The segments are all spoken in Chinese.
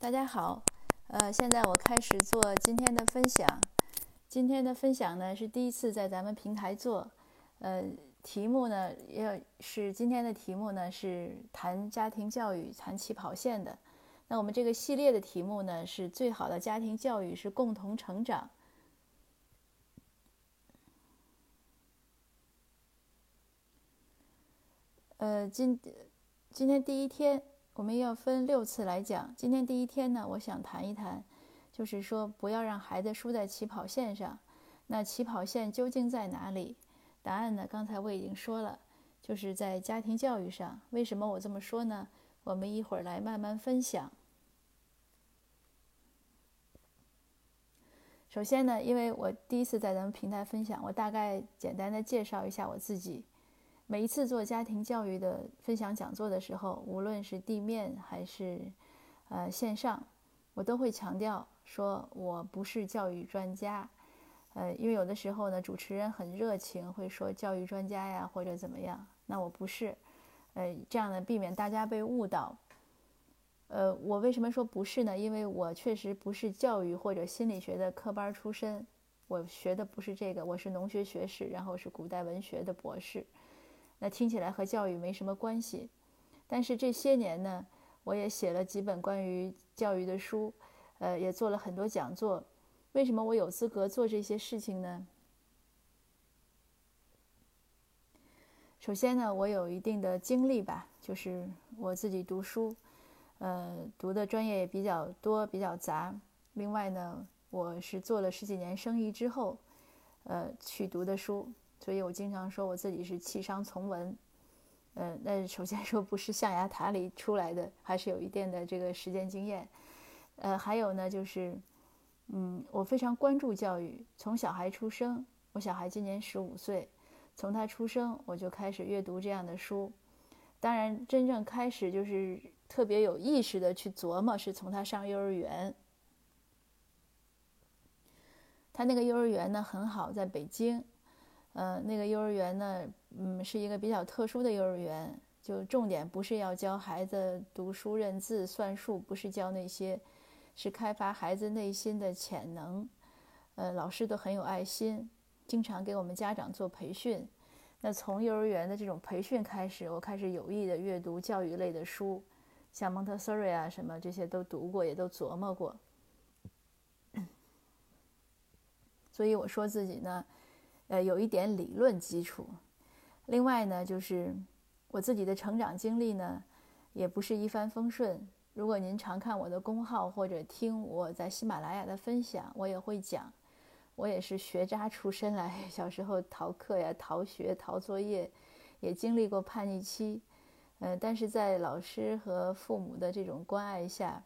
大家好，呃，现在我开始做今天的分享。今天的分享呢是第一次在咱们平台做，呃，题目呢要是今天的题目呢是谈家庭教育、谈起跑线的。那我们这个系列的题目呢是最好的家庭教育是共同成长。呃，今今天第一天。我们要分六次来讲。今天第一天呢，我想谈一谈，就是说不要让孩子输在起跑线上。那起跑线究竟在哪里？答案呢？刚才我已经说了，就是在家庭教育上。为什么我这么说呢？我们一会儿来慢慢分享。首先呢，因为我第一次在咱们平台分享，我大概简单的介绍一下我自己。每一次做家庭教育的分享讲座的时候，无论是地面还是呃线上，我都会强调说我不是教育专家。呃，因为有的时候呢，主持人很热情，会说教育专家呀或者怎么样，那我不是。呃，这样呢，避免大家被误导。呃，我为什么说不是呢？因为我确实不是教育或者心理学的科班出身，我学的不是这个，我是农学学士，然后是古代文学的博士。那听起来和教育没什么关系，但是这些年呢，我也写了几本关于教育的书，呃，也做了很多讲座。为什么我有资格做这些事情呢？首先呢，我有一定的经历吧，就是我自己读书，呃，读的专业也比较多，比较杂。另外呢，我是做了十几年生意之后，呃，去读的书。所以我经常说我自己是弃商从文，呃，那首先说不是象牙塔里出来的，还是有一定的这个实践经验，呃，还有呢就是，嗯，我非常关注教育，从小孩出生，我小孩今年十五岁，从他出生我就开始阅读这样的书，当然真正开始就是特别有意识的去琢磨，是从他上幼儿园，他那个幼儿园呢很好，在北京。呃，那个幼儿园呢，嗯，是一个比较特殊的幼儿园，就重点不是要教孩子读书认字算术，不是教那些，是开发孩子内心的潜能。呃，老师都很有爱心，经常给我们家长做培训。那从幼儿园的这种培训开始，我开始有意的阅读教育类的书，像蒙特梭利啊什么这些都读过，也都琢磨过。所以我说自己呢。呃，有一点理论基础。另外呢，就是我自己的成长经历呢，也不是一帆风顺。如果您常看我的公号或者听我在喜马拉雅的分享，我也会讲，我也是学渣出身来，小时候逃课呀、逃学、逃作业，也经历过叛逆期。嗯，但是在老师和父母的这种关爱下。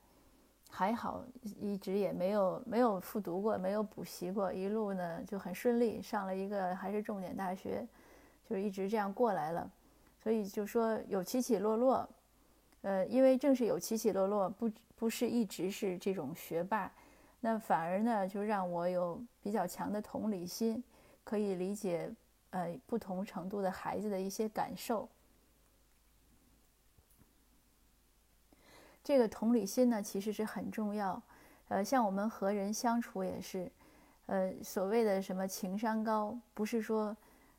还好，一直也没有没有复读过，没有补习过，一路呢就很顺利，上了一个还是重点大学，就是一直这样过来了。所以就说有起起落落，呃，因为正是有起起落落，不不是一直是这种学霸，那反而呢就让我有比较强的同理心，可以理解呃不同程度的孩子的一些感受。这个同理心呢，其实是很重要。呃，像我们和人相处也是，呃，所谓的什么情商高，不是说，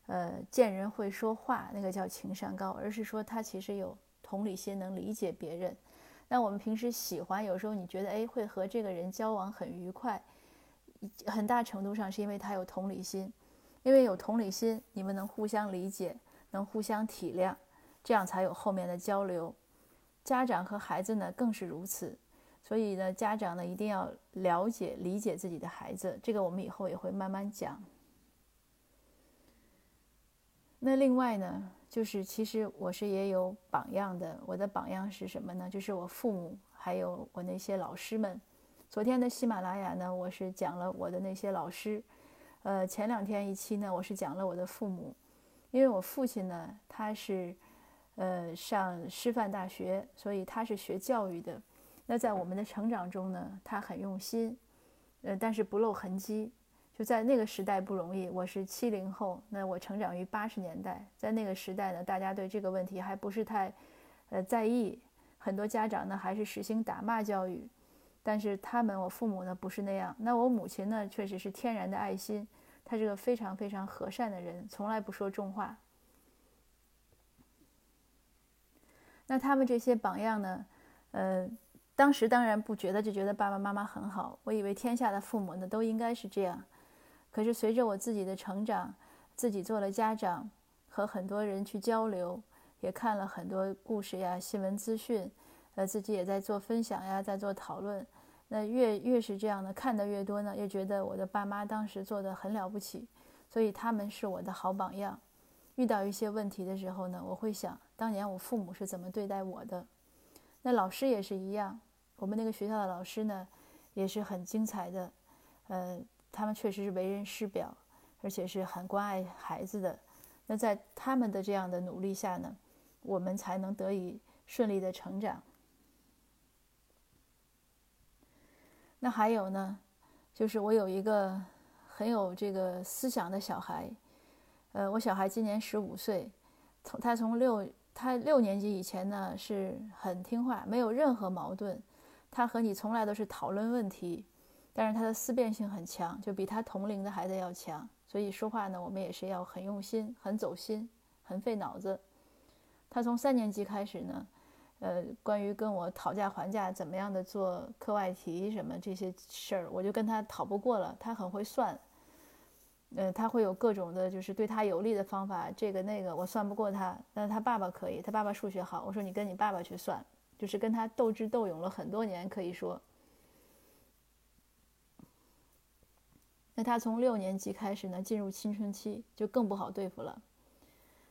呃，见人会说话那个叫情商高，而是说他其实有同理心，能理解别人。那我们平时喜欢，有时候你觉得哎，会和这个人交往很愉快，很大程度上是因为他有同理心，因为有同理心，你们能互相理解，能互相体谅，这样才有后面的交流。家长和孩子呢更是如此，所以呢，家长呢一定要了解、理解自己的孩子。这个我们以后也会慢慢讲。那另外呢，就是其实我是也有榜样的。我的榜样是什么呢？就是我父母，还有我那些老师们。昨天的喜马拉雅呢，我是讲了我的那些老师。呃，前两天一期呢，我是讲了我的父母，因为我父亲呢，他是。呃，上师范大学，所以他是学教育的。那在我们的成长中呢，他很用心，呃，但是不露痕迹。就在那个时代不容易。我是七零后，那我成长于八十年代，在那个时代呢，大家对这个问题还不是太，呃，在意。很多家长呢，还是实行打骂教育。但是他们，我父母呢不是那样。那我母亲呢，确实是天然的爱心，她是个非常非常和善的人，从来不说重话。那他们这些榜样呢，呃，当时当然不觉得，就觉得爸爸妈妈很好。我以为天下的父母呢都应该是这样。可是随着我自己的成长，自己做了家长，和很多人去交流，也看了很多故事呀、新闻资讯，呃，自己也在做分享呀，在做讨论。那越越是这样的，看得越多呢，越觉得我的爸妈当时做的很了不起，所以他们是我的好榜样。遇到一些问题的时候呢，我会想当年我父母是怎么对待我的。那老师也是一样，我们那个学校的老师呢，也是很精彩的，呃，他们确实是为人师表，而且是很关爱孩子的。那在他们的这样的努力下呢，我们才能得以顺利的成长。那还有呢，就是我有一个很有这个思想的小孩，呃，我小孩今年十五岁，从他从六他六年级以前呢是很听话，没有任何矛盾，他和你从来都是讨论问题，但是他的思辨性很强，就比他同龄的孩子要强，所以说话呢我们也是要很用心、很走心、很费脑子。他从三年级开始呢。呃，关于跟我讨价还价，怎么样的做课外题什么这些事儿，我就跟他讨不过了。他很会算，呃，他会有各种的，就是对他有利的方法，这个那个，我算不过他。但他爸爸可以，他爸爸数学好。我说你跟你爸爸去算，就是跟他斗智斗勇了很多年，可以说。那他从六年级开始呢，进入青春期，就更不好对付了。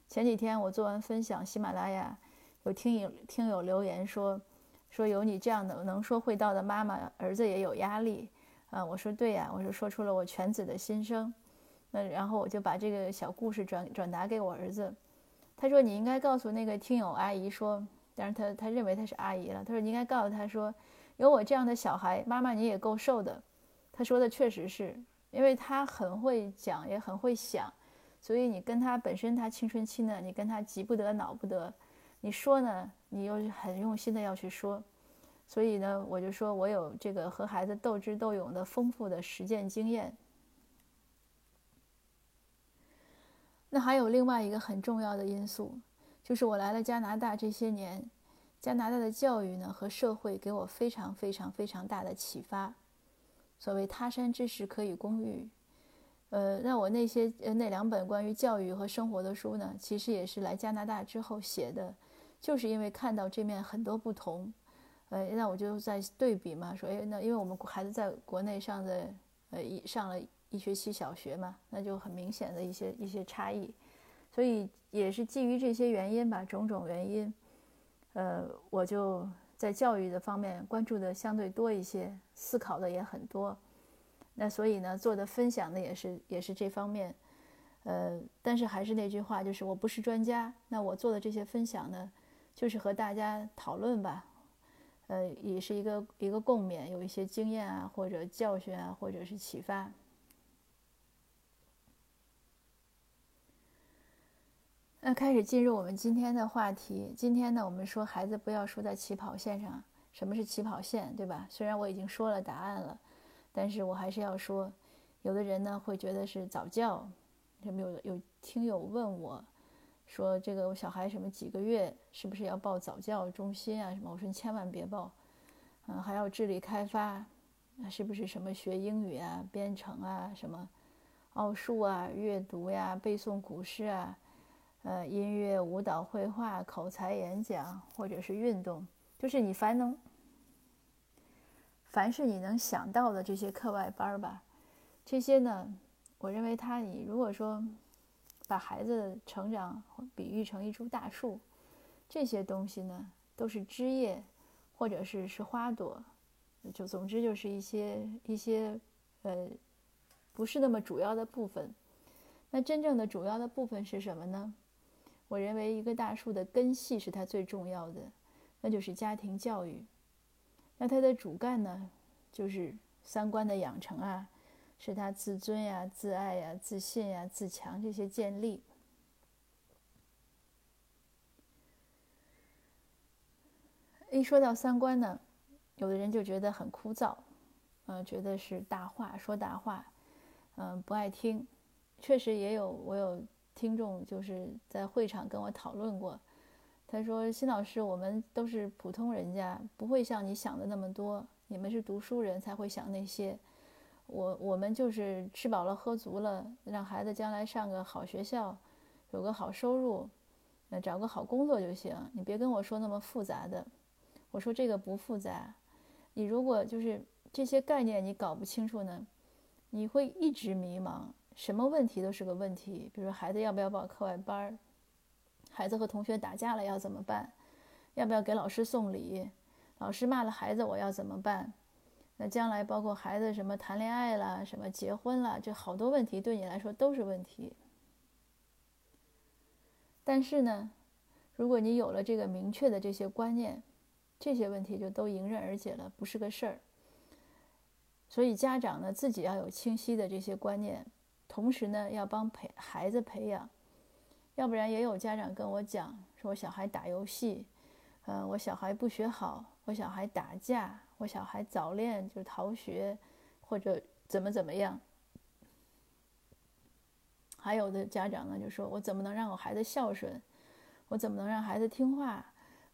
前几天我做完分享，喜马拉雅。有听友听友留言说，说有你这样的能说会道的妈妈，儿子也有压力啊。我说对呀，我说说出了我全子的心声。那然后我就把这个小故事转转达给我儿子，他说你应该告诉那个听友阿姨说，但是他他认为他是阿姨了。他说你应该告诉他说，有我这样的小孩，妈妈你也够瘦的。他说的确实是因为他很会讲，也很会想，所以你跟他本身他青春期呢，你跟他急不得恼不得。你说呢？你又很用心的要去说，所以呢，我就说我有这个和孩子斗智斗勇的丰富的实践经验。那还有另外一个很重要的因素，就是我来了加拿大这些年，加拿大的教育呢和社会给我非常非常非常大的启发。所谓他山之石可以攻玉。呃，那我那些呃那两本关于教育和生活的书呢，其实也是来加拿大之后写的。就是因为看到这面很多不同，呃，那我就在对比嘛，说，哎，那因为我们孩子在国内上的，呃，一上了一学期小学嘛，那就很明显的一些一些差异，所以也是基于这些原因吧，种种原因，呃，我就在教育的方面关注的相对多一些，思考的也很多，那所以呢，做的分享的也是也是这方面，呃，但是还是那句话，就是我不是专家，那我做的这些分享呢。就是和大家讨论吧，呃，也是一个一个共勉，有一些经验啊，或者教训啊，或者是启发。那开始进入我们今天的话题。今天呢，我们说孩子不要输在起跑线上。什么是起跑线，对吧？虽然我已经说了答案了，但是我还是要说，有的人呢会觉得是早教。什么有有听友问我。说这个我小孩什么几个月是不是要报早教中心啊？什么？我说你千万别报，嗯，还要智力开发，是不是什么学英语啊、编程啊、什么奥数啊、阅读呀、背诵古诗啊，呃，音乐、舞蹈、绘画、口才、演讲，或者是运动，就是你凡能，凡是你能想到的这些课外班吧，这些呢，我认为他你如果说。把孩子的成长比喻成一株大树，这些东西呢都是枝叶，或者是是花朵，就总之就是一些一些呃不是那么主要的部分。那真正的主要的部分是什么呢？我认为一个大树的根系是它最重要的，那就是家庭教育。那它的主干呢，就是三观的养成啊。是他自尊呀、自爱呀、自信呀、自强这些建立。一说到三观呢，有的人就觉得很枯燥，嗯，觉得是大话说大话，嗯，不爱听。确实也有我有听众就是在会场跟我讨论过，他说：“辛老师，我们都是普通人家，不会像你想的那么多。你们是读书人才会想那些，我我们就是吃饱了喝足了，让孩子将来上个好学校，有个好收入，呃，找个好工作就行。你别跟我说那么复杂的。”我说：“这个不复杂。”你如果就是这些概念你搞不清楚呢，你会一直迷茫，什么问题都是个问题。比如孩子要不要报课外班儿，孩子和同学打架了要怎么办？要不要给老师送礼？老师骂了孩子我要怎么办？那将来包括孩子什么谈恋爱了，什么结婚了，这好多问题对你来说都是问题。但是呢，如果你有了这个明确的这些观念，这些问题就都迎刃而解了，不是个事儿。所以家长呢自己要有清晰的这些观念，同时呢要帮培孩子培养。要不然也有家长跟我讲，说我小孩打游戏，嗯，我小孩不学好，我小孩打架，我小孩早恋就是逃学，或者怎么怎么样。还有的家长呢就说，我怎么能让我孩子孝顺？我怎么能让孩子听话？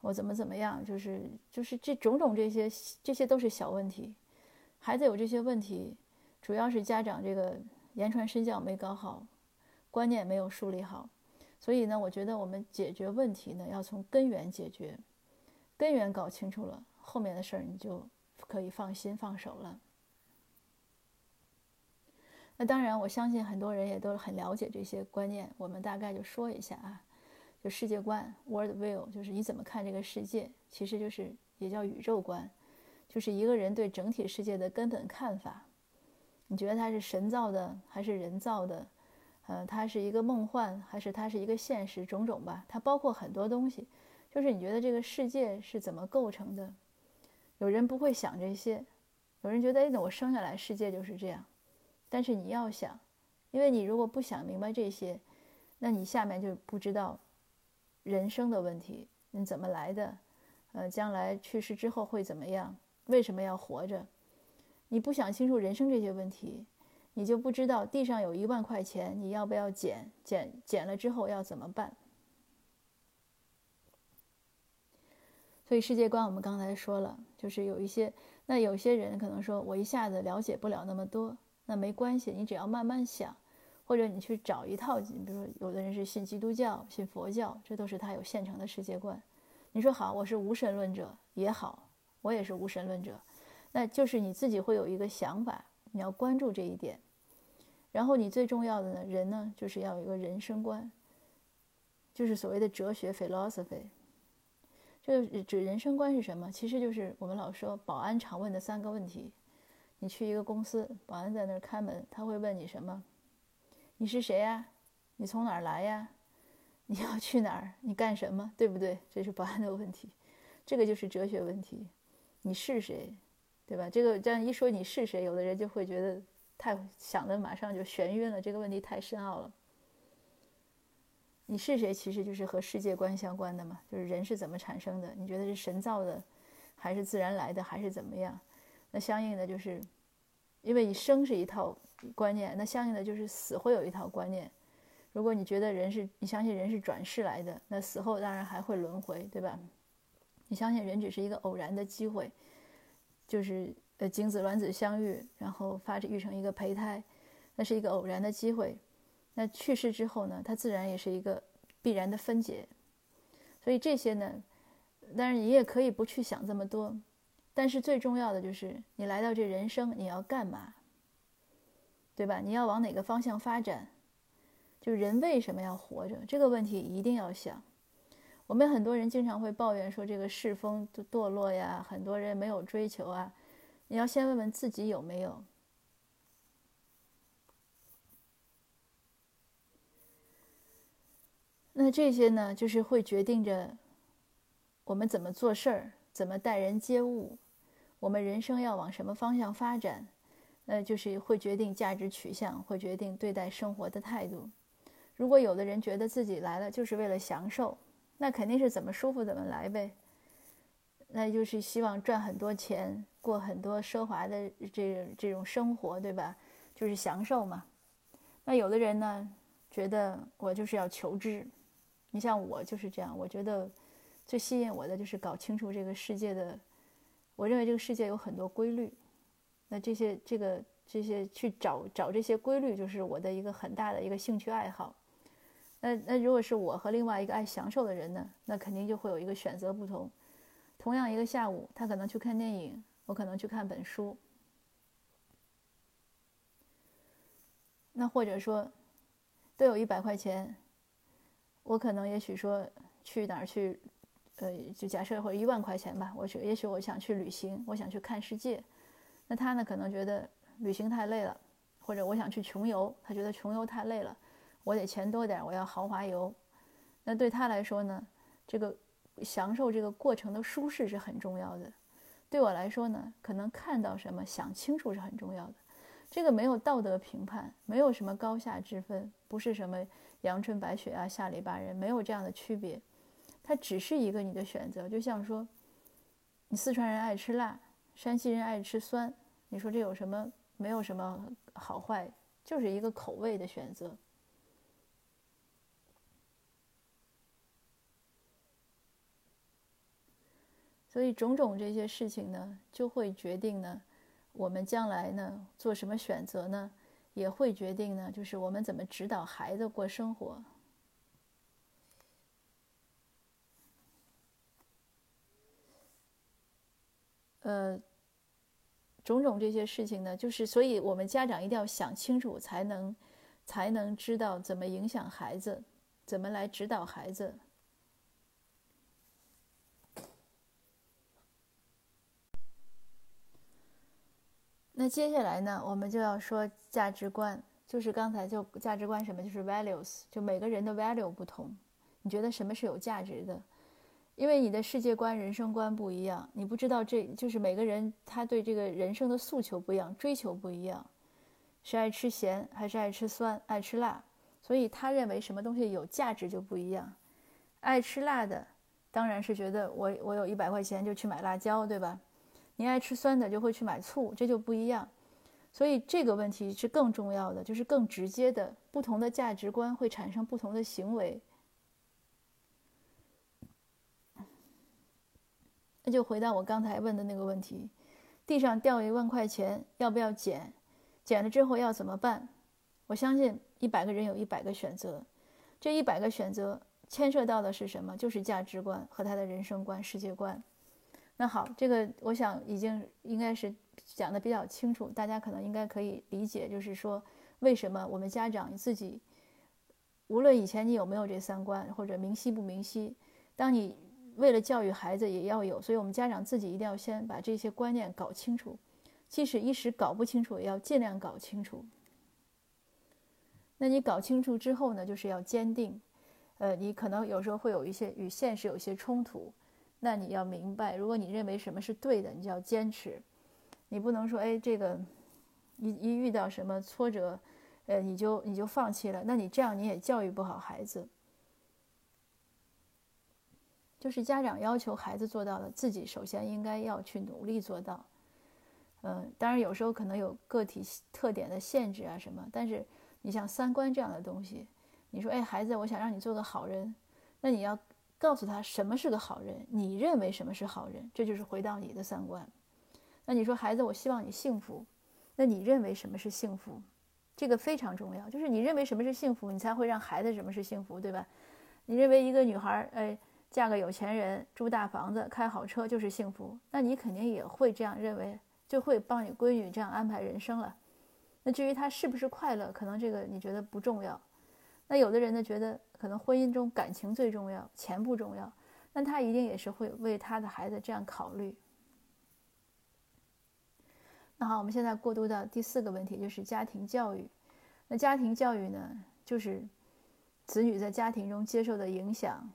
我怎么怎么样，就是就是这种种这些，这些都是小问题。孩子有这些问题，主要是家长这个言传身教没搞好，观念没有树立好。所以呢，我觉得我们解决问题呢，要从根源解决，根源搞清楚了，后面的事儿你就可以放心放手了。那当然，我相信很多人也都很了解这些观念，我们大概就说一下啊。就世界观，world view，就是你怎么看这个世界，其实就是也叫宇宙观，就是一个人对整体世界的根本看法。你觉得它是神造的还是人造的？呃，它是一个梦幻还是它是一个现实？种种吧，它包括很多东西。就是你觉得这个世界是怎么构成的？有人不会想这些，有人觉得，哎，那我生下来世界就是这样。但是你要想，因为你如果不想明白这些，那你下面就不知道。人生的问题，你怎么来的？呃，将来去世之后会怎么样？为什么要活着？你不想清楚人生这些问题，你就不知道地上有一万块钱，你要不要捡？捡捡了之后要怎么办？所以世界观我们刚才说了，就是有一些，那有些人可能说我一下子了解不了那么多，那没关系，你只要慢慢想。或者你去找一套，你比如说，有的人是信基督教、信佛教，这都是他有现成的世界观。你说好，我是无神论者也好，我也是无神论者，那就是你自己会有一个想法，你要关注这一点。然后你最重要的呢，人呢，就是要有一个人生观，就是所谓的哲学 （philosophy）。这个指人生观是什么？其实就是我们老说保安常问的三个问题。你去一个公司，保安在那儿开门，他会问你什么？你是谁呀？你从哪儿来呀？你要去哪儿？你干什么？对不对？这是保安的问题，这个就是哲学问题。你是谁？对吧？这个这样一说你是谁，有的人就会觉得太想的马上就眩晕了。这个问题太深奥了。你是谁？其实就是和世界观相关的嘛，就是人是怎么产生的？你觉得是神造的，还是自然来的，还是怎么样？那相应的就是，因为你生是一套。观念，那相应的就是死会有一套观念。如果你觉得人是你相信人是转世来的，那死后当然还会轮回，对吧？你相信人只是一个偶然的机会，就是呃精子卵子相遇，然后发育成一个胚胎，那是一个偶然的机会。那去世之后呢，它自然也是一个必然的分解。所以这些呢，当然你也可以不去想这么多，但是最重要的就是你来到这人生你要干嘛？对吧？你要往哪个方向发展？就人为什么要活着这个问题一定要想。我们很多人经常会抱怨说这个世风堕落呀，很多人没有追求啊。你要先问问自己有没有。那这些呢，就是会决定着我们怎么做事儿，怎么待人接物，我们人生要往什么方向发展。呃，就是会决定价值取向，会决定对待生活的态度。如果有的人觉得自己来了就是为了享受，那肯定是怎么舒服怎么来呗。那就是希望赚很多钱，过很多奢华的这这种生活，对吧？就是享受嘛。那有的人呢，觉得我就是要求知。你像我就是这样，我觉得最吸引我的就是搞清楚这个世界的。我认为这个世界有很多规律，那这些这个这些去找找这些规律，就是我的一个很大的一个兴趣爱好。那那如果是我和另外一个爱享受的人呢，那肯定就会有一个选择不同。同样一个下午，他可能去看电影，我可能去看本书。那或者说，都有一百块钱。我可能也许说去哪儿去，呃，就假设或者一万块钱吧。我觉也许我想去旅行，我想去看世界。那他呢，可能觉得旅行太累了，或者我想去穷游，他觉得穷游太累了，我得钱多点，我要豪华游。那对他来说呢，这个享受这个过程的舒适是很重要的。对我来说呢，可能看到什么想清楚是很重要的。这个没有道德评判，没有什么高下之分，不是什么。阳春白雪啊，下里巴人没有这样的区别，它只是一个你的选择。就像说，你四川人爱吃辣，山西人爱吃酸，你说这有什么？没有什么好坏，就是一个口味的选择。所以种种这些事情呢，就会决定呢，我们将来呢做什么选择呢？也会决定呢，就是我们怎么指导孩子过生活。呃，种种这些事情呢，就是所以我们家长一定要想清楚，才能才能知道怎么影响孩子，怎么来指导孩子。那接下来呢，我们就要说价值观，就是刚才就价值观什么，就是 values，就每个人的 value 不同。你觉得什么是有价值的？因为你的世界观、人生观不一样，你不知道这就是每个人他对这个人生的诉求不一样，追求不一样，是爱吃咸还是爱吃酸、爱吃辣，所以他认为什么东西有价值就不一样。爱吃辣的，当然是觉得我我有一百块钱就去买辣椒，对吧？你爱吃酸的，就会去买醋，这就不一样。所以这个问题是更重要的，就是更直接的，不同的价值观会产生不同的行为。那就回到我刚才问的那个问题：地上掉一万块钱，要不要捡？捡了之后要怎么办？我相信一百个人有一百个选择，这一百个选择牵涉到的是什么？就是价值观和他的人生观、世界观。那好，这个我想已经应该是讲的比较清楚，大家可能应该可以理解，就是说为什么我们家长自己，无论以前你有没有这三观或者明晰不明晰，当你为了教育孩子也要有，所以我们家长自己一定要先把这些观念搞清楚，即使一时搞不清楚，也要尽量搞清楚。那你搞清楚之后呢，就是要坚定，呃，你可能有时候会有一些与现实有一些冲突。那你要明白，如果你认为什么是对的，你就要坚持。你不能说，哎，这个一一遇到什么挫折，呃，你就你就放弃了。那你这样你也教育不好孩子。就是家长要求孩子做到的，自己首先应该要去努力做到。嗯，当然有时候可能有个体特点的限制啊什么，但是你像三观这样的东西，你说，哎，孩子，我想让你做个好人，那你要。告诉他什么是个好人，你认为什么是好人，这就是回到你的三观。那你说孩子，我希望你幸福，那你认为什么是幸福？这个非常重要，就是你认为什么是幸福，你才会让孩子什么是幸福，对吧？你认为一个女孩儿，哎，嫁个有钱人，住大房子，开好车就是幸福，那你肯定也会这样认为，就会帮你闺女这样安排人生了。那至于她是不是快乐，可能这个你觉得不重要。那有的人呢，觉得。可能婚姻中感情最重要，钱不重要，那他一定也是会为他的孩子这样考虑。那好，我们现在过渡到第四个问题，就是家庭教育。那家庭教育呢，就是子女在家庭中接受的影响，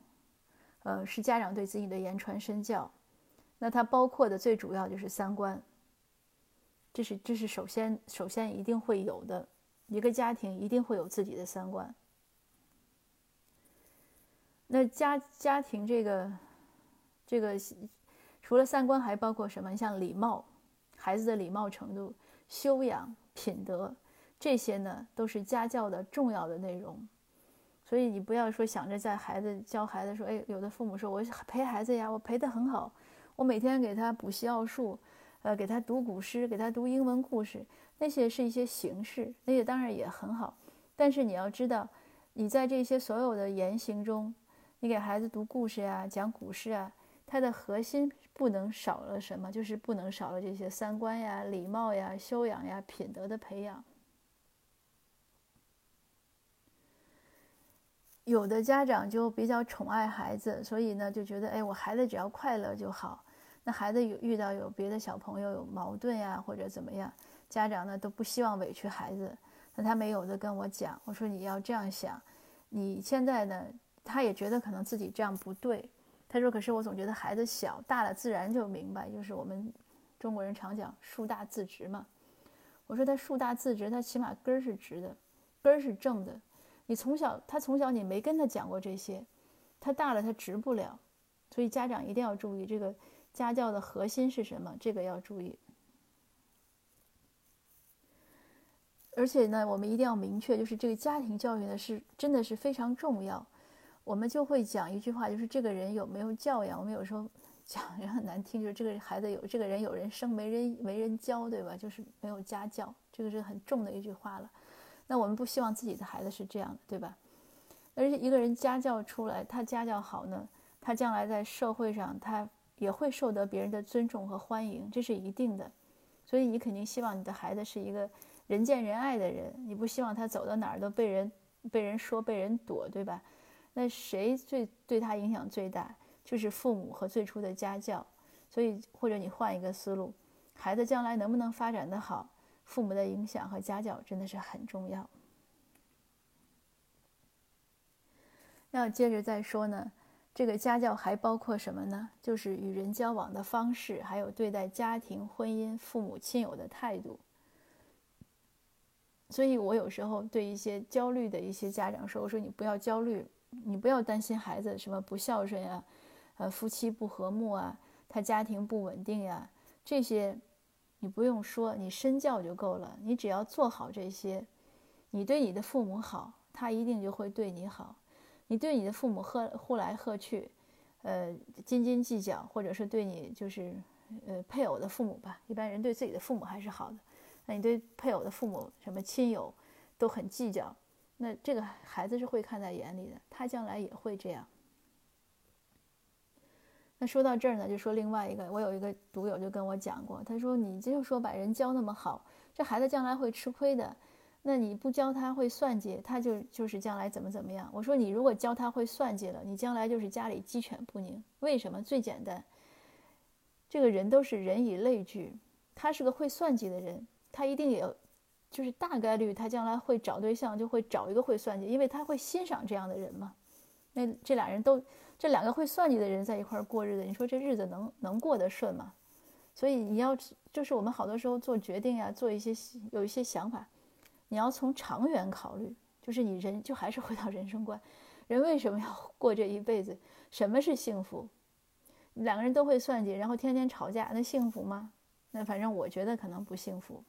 呃，是家长对子女的言传身教。那它包括的最主要就是三观，这是这是首先首先一定会有的，一个家庭一定会有自己的三观。那家家庭这个，这个，除了三观，还包括什么？像礼貌，孩子的礼貌程度、修养、品德，这些呢，都是家教的重要的内容。所以你不要说想着在孩子教孩子说，哎，有的父母说，我陪孩子呀，我陪得很好，我每天给他补习奥数，呃，给他读古诗，给他读英文故事，那些是一些形式，那些当然也很好。但是你要知道，你在这些所有的言行中，你给孩子读故事呀，讲古诗啊，它的核心不能少了什么，就是不能少了这些三观呀、礼貌呀、修养呀、品德的培养。有的家长就比较宠爱孩子，所以呢就觉得，哎，我孩子只要快乐就好。那孩子有遇到有别的小朋友有矛盾呀，或者怎么样，家长呢都不希望委屈孩子。那他没有的跟我讲，我说你要这样想，你现在呢，他也觉得可能自己这样不对。他说，可是我总觉得孩子小，大了自然就明白，就是我们中国人常讲树大自直嘛。我说他树大自直，他起码根儿是直的，根儿是正的。你从小，他从小你没跟他讲过这些，他大了他直不了，所以家长一定要注意这个家教的核心是什么，这个要注意。而且呢，我们一定要明确，就是这个家庭教育呢是真的是非常重要。我们就会讲一句话，就是这个人有没有教养。我们有时候讲也很难听，就是这个孩子有这个人有人生没人没人教，对吧？就是没有家教，这个是很重的一句话了。那我们不希望自己的孩子是这样的，对吧？而且一个人家教出来，他家教好呢，他将来在社会上他也会受得别人的尊重和欢迎，这是一定的。所以你肯定希望你的孩子是一个人见人爱的人，你不希望他走到哪儿都被人被人说、被人躲，对吧？那谁最对他影响最大？就是父母和最初的家教。所以或者你换一个思路，孩子将来能不能发展的好？父母的影响和家教真的是很重要。那接着再说呢，这个家教还包括什么呢？就是与人交往的方式，还有对待家庭、婚姻、父母亲友的态度。所以我有时候对一些焦虑的一些家长说：“我说你不要焦虑，你不要担心孩子什么不孝顺呀，呃，夫妻不和睦啊，他家庭不稳定呀，这些。”你不用说，你身教就够了。你只要做好这些，你对你的父母好，他一定就会对你好。你对你的父母喝呼来喝去，呃，斤斤计较，或者是对你就是呃配偶的父母吧，一般人对自己的父母还是好的。那你对配偶的父母什么亲友都很计较，那这个孩子是会看在眼里的，他将来也会这样。那说到这儿呢，就说另外一个，我有一个读友就跟我讲过，他说：“你就说把人教那么好，这孩子将来会吃亏的。那你不教他会算计，他就就是将来怎么怎么样。”我说：“你如果教他会算计了，你将来就是家里鸡犬不宁。为什么？最简单，这个人都是人以类聚，他是个会算计的人，他一定也，就是大概率他将来会找对象就会找一个会算计，因为他会欣赏这样的人嘛。那这俩人都。”这两个会算计的人在一块过日子，你说这日子能能过得顺吗？所以你要就是我们好多时候做决定呀，做一些有一些想法，你要从长远考虑。就是你人就还是回到人生观，人为什么要过这一辈子？什么是幸福？两个人都会算计，然后天天吵架，那幸福吗？那反正我觉得可能不幸福。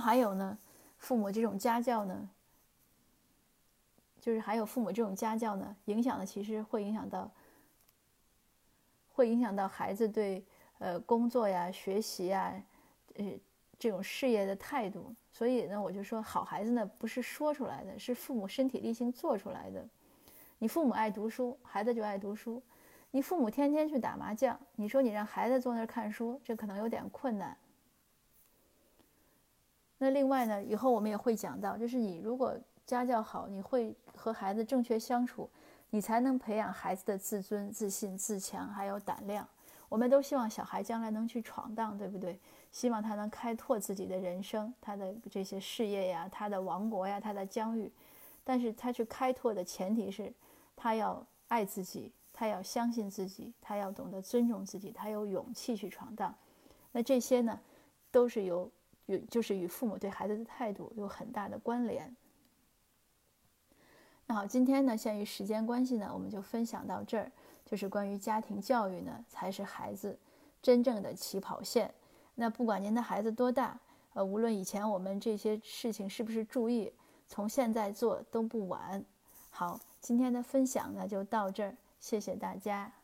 还有呢，父母这种家教呢？就是还有父母这种家教呢，影响的其实会影响到，会影响到孩子对呃工作呀、学习呀，呃这种事业的态度。所以呢，我就说好孩子呢不是说出来的，是父母身体力行做出来的。你父母爱读书，孩子就爱读书；你父母天天去打麻将，你说你让孩子坐那儿看书，这可能有点困难。那另外呢，以后我们也会讲到，就是你如果。家教好，你会和孩子正确相处，你才能培养孩子的自尊、自信、自强，还有胆量。我们都希望小孩将来能去闯荡，对不对？希望他能开拓自己的人生，他的这些事业呀，他的王国呀，他的疆域。但是他去开拓的前提是，他要爱自己，他要相信自己，他要懂得尊重自己，他有勇气去闯荡。那这些呢，都是由与就是与父母对孩子的态度有很大的关联。那好，今天呢，限于时间关系呢，我们就分享到这儿。就是关于家庭教育呢，才是孩子真正的起跑线。那不管您的孩子多大，呃，无论以前我们这些事情是不是注意，从现在做都不晚。好，今天的分享呢就到这儿，谢谢大家。